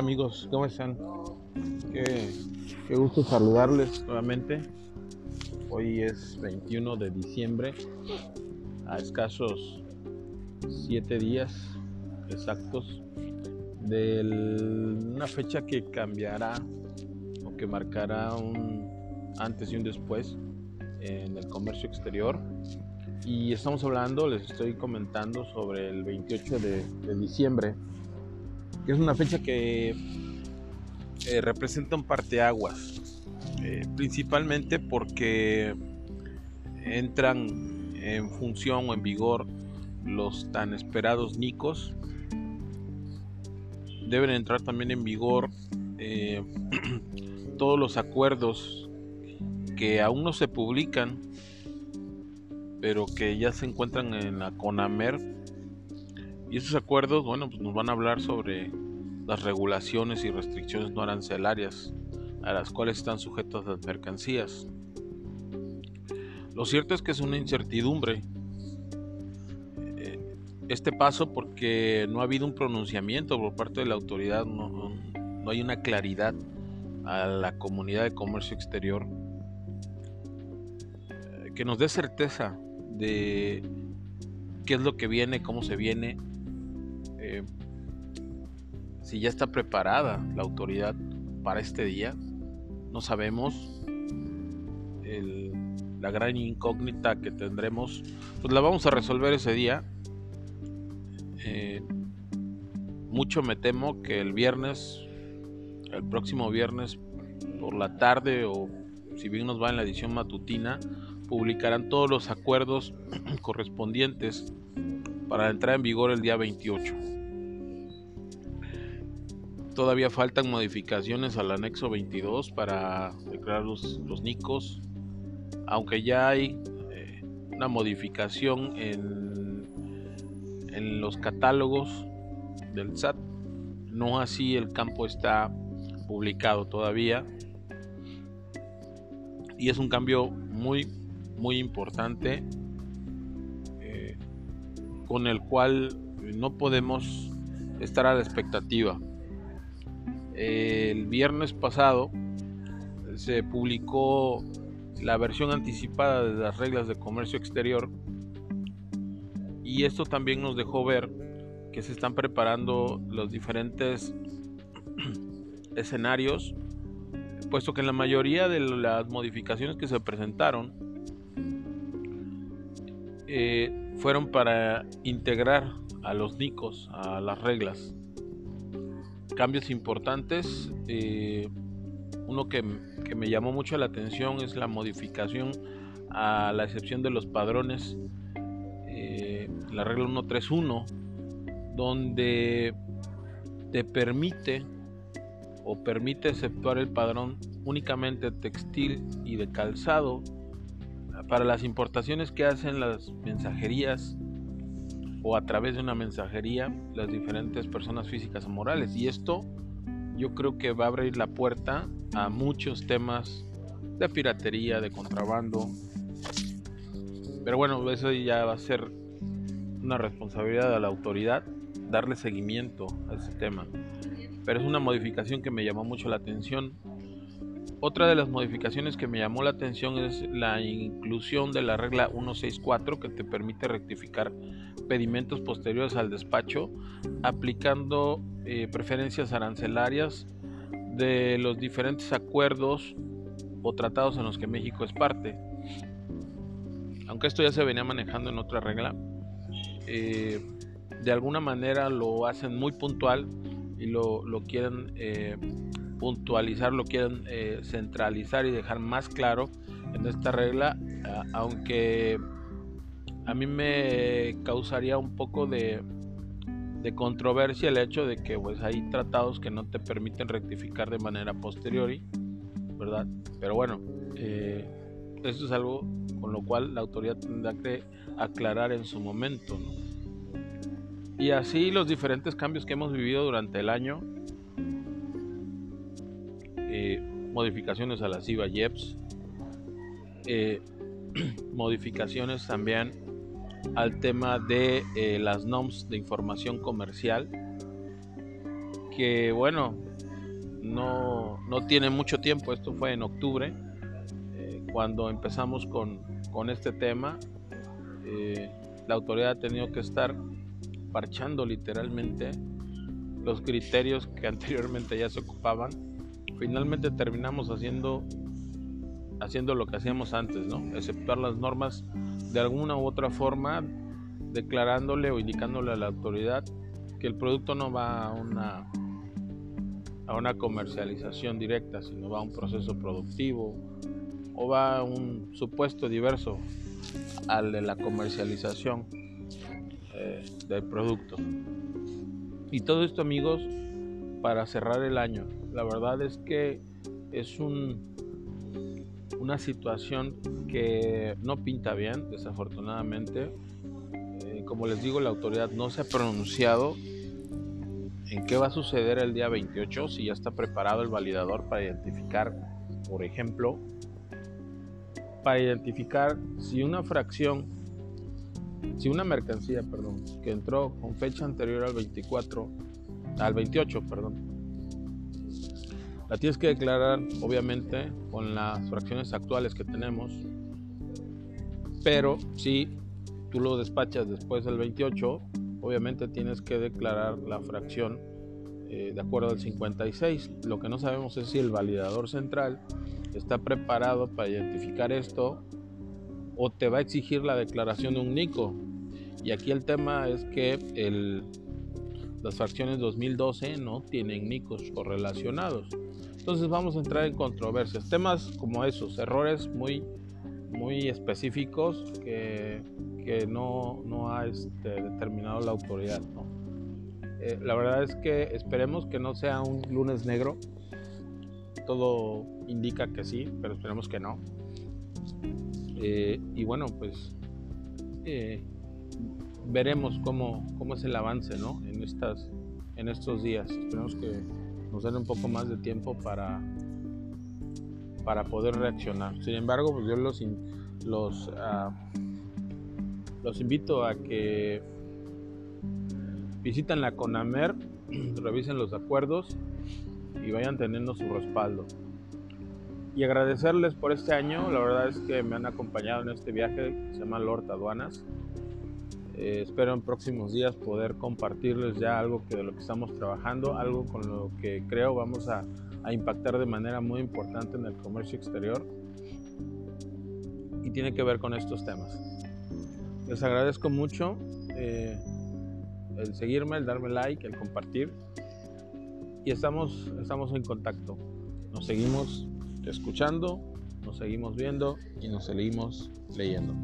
Amigos, ¿cómo están? Qué, gusto saludarles nuevamente. Hoy es 21 de diciembre, a escasos 7 días exactos de una fecha que cambiará o que marcará un antes y un después en el comercio exterior. Y estamos hablando, les estoy comentando sobre el 28 de, de diciembre, que es una fecha que eh, representa un parteaguas, eh, principalmente porque entran en función o en vigor los tan esperados NICOS. Deben entrar también en vigor eh, todos los acuerdos que aún no se publican, pero que ya se encuentran en la CONAMER. Y esos acuerdos, bueno, pues nos van a hablar sobre las regulaciones y restricciones no arancelarias a las cuales están sujetas las mercancías. Lo cierto es que es una incertidumbre eh, este paso porque no ha habido un pronunciamiento por parte de la autoridad, no, no hay una claridad a la comunidad de comercio exterior eh, que nos dé certeza de qué es lo que viene, cómo se viene, si ya está preparada la autoridad para este día. No sabemos. la gran incógnita que tendremos, pues la vamos a resolver ese día. Eh, mucho me temo que el viernes, el próximo viernes por la tarde o si bien nos va en la edición matutina, publicarán todos los acuerdos correspondientes para entrar en vigor el día 28. Todavía faltan modificaciones al anexo 22 para declarar los, NICOS, aunque ya hay eh, una modificación en, en los catálogos del SAT. No así el campo está publicado todavía. Y es un cambio muy, muy importante eh, con el cual no podemos estar a la expectativa el viernes pasado se publicó la versión anticipada de las reglas de comercio exterior. Y esto también nos dejó ver que se están preparando los diferentes escenarios, puesto que en la mayoría de las modificaciones que se presentaron eh, fueron para integrar a los NICOS a las reglas cambios importantes. Eh, uno que, me llamó mucho la atención es la modificación a la excepción de los padrones, eh, la regla 131, donde te permite o permite exceptuar el padrón únicamente textil y de calzado para las importaciones que hacen las mensajerías o a través de una mensajería las diferentes personas físicas o morales. Y esto yo creo que va a abrir la puerta a muchos temas de piratería, de contrabando. Pero bueno, eso ya va a ser una responsabilidad de la autoridad darle seguimiento a ese tema. Pero es una modificación que me llamó mucho la atención otra de las modificaciones que me llamó la atención es la inclusión de la regla 164 que te permite rectificar pedimentos posteriores al despacho aplicando eh, preferencias arancelarias de los diferentes acuerdos o tratados en los que México es parte. Aunque esto ya se venía manejando en otra regla, eh, de alguna manera lo hacen muy puntual y lo, quieren eh, puntualizar, lo quieren eh, centralizar y dejar más claro en esta regla, aunque a mí me causaría un poco de, de, controversia el hecho de que pues hay tratados que no te permiten rectificar de manera posteriori, ¿verdad? Pero bueno, eh, esto es algo con lo cual la autoridad tendrá que aclarar en su momento, Y así los diferentes cambios que hemos vivido durante el año, eh, modificaciones a la CIVA JEPS, eh, modificaciones también al tema de eh, las NOMS de información comercial, que bueno, no, no tiene mucho tiempo, esto fue en octubre, eh, cuando empezamos con, con este tema. Eh, la autoridad ha tenido que estar parchando literalmente los criterios que anteriormente ya se ocupaban. Finalmente terminamos haciendo, haciendo lo que hacíamos antes, ¿no? Exceptuar las normas de alguna u otra forma, declarándole o indicándole a la autoridad que el producto no va a una a una comercialización directa, sino va a un proceso productivo o va a un supuesto diverso al de la comercialización eh, del producto. Y todo esto amigos para cerrar el año. La verdad es que es un, una situación que no pinta bien, desafortunadamente. Eh, como les digo, la autoridad no se ha pronunciado en qué va a suceder el día 28, si ya está preparado el validador para identificar, por ejemplo, para identificar si una fracción, si una mercancía, perdón, que entró con fecha anterior al 24, al 28, perdón, la tienes que declarar obviamente con las fracciones actuales que tenemos, pero si tú lo despachas después del 28, obviamente tienes que declarar la fracción eh, de acuerdo al 56. Lo que no sabemos es si el validador central está preparado para identificar esto o te va a exigir la declaración de un NICO. Y aquí el tema es que las fracciones 2012 no tienen NICOs correlacionados. Entonces vamos a entrar en controversias. Temas como esos, errores muy, muy específicos que que no, no ha este, determinado la autoridad. Eh, la verdad es que esperemos que no sea un lunes negro. Todo indica que sí, pero esperemos que no. Eh, y bueno, pues eh, veremos cómo, cómo es el avance ¿no? en, estas, en estos días. Esperemos que nos den un poco más de tiempo para, para poder reaccionar. Sin embargo, pues yo los, los uh, los invito a que visiten la CONAMER, revisen los acuerdos y vayan teniendo su respaldo. Y agradecerles por este año, la verdad es que me han acompañado en este viaje se llama Lord Aduanas. Eh, espero en próximos días poder compartirles ya algo que de lo que estamos trabajando, algo con lo que creo vamos a, impactar de manera muy importante en el comercio exterior y tiene que ver con estos temas. Les agradezco mucho eh, el seguirme, el darme like, el compartir. Y estamos, estamos en contacto. Nos seguimos escuchando, nos seguimos viendo y nos seguimos leyendo.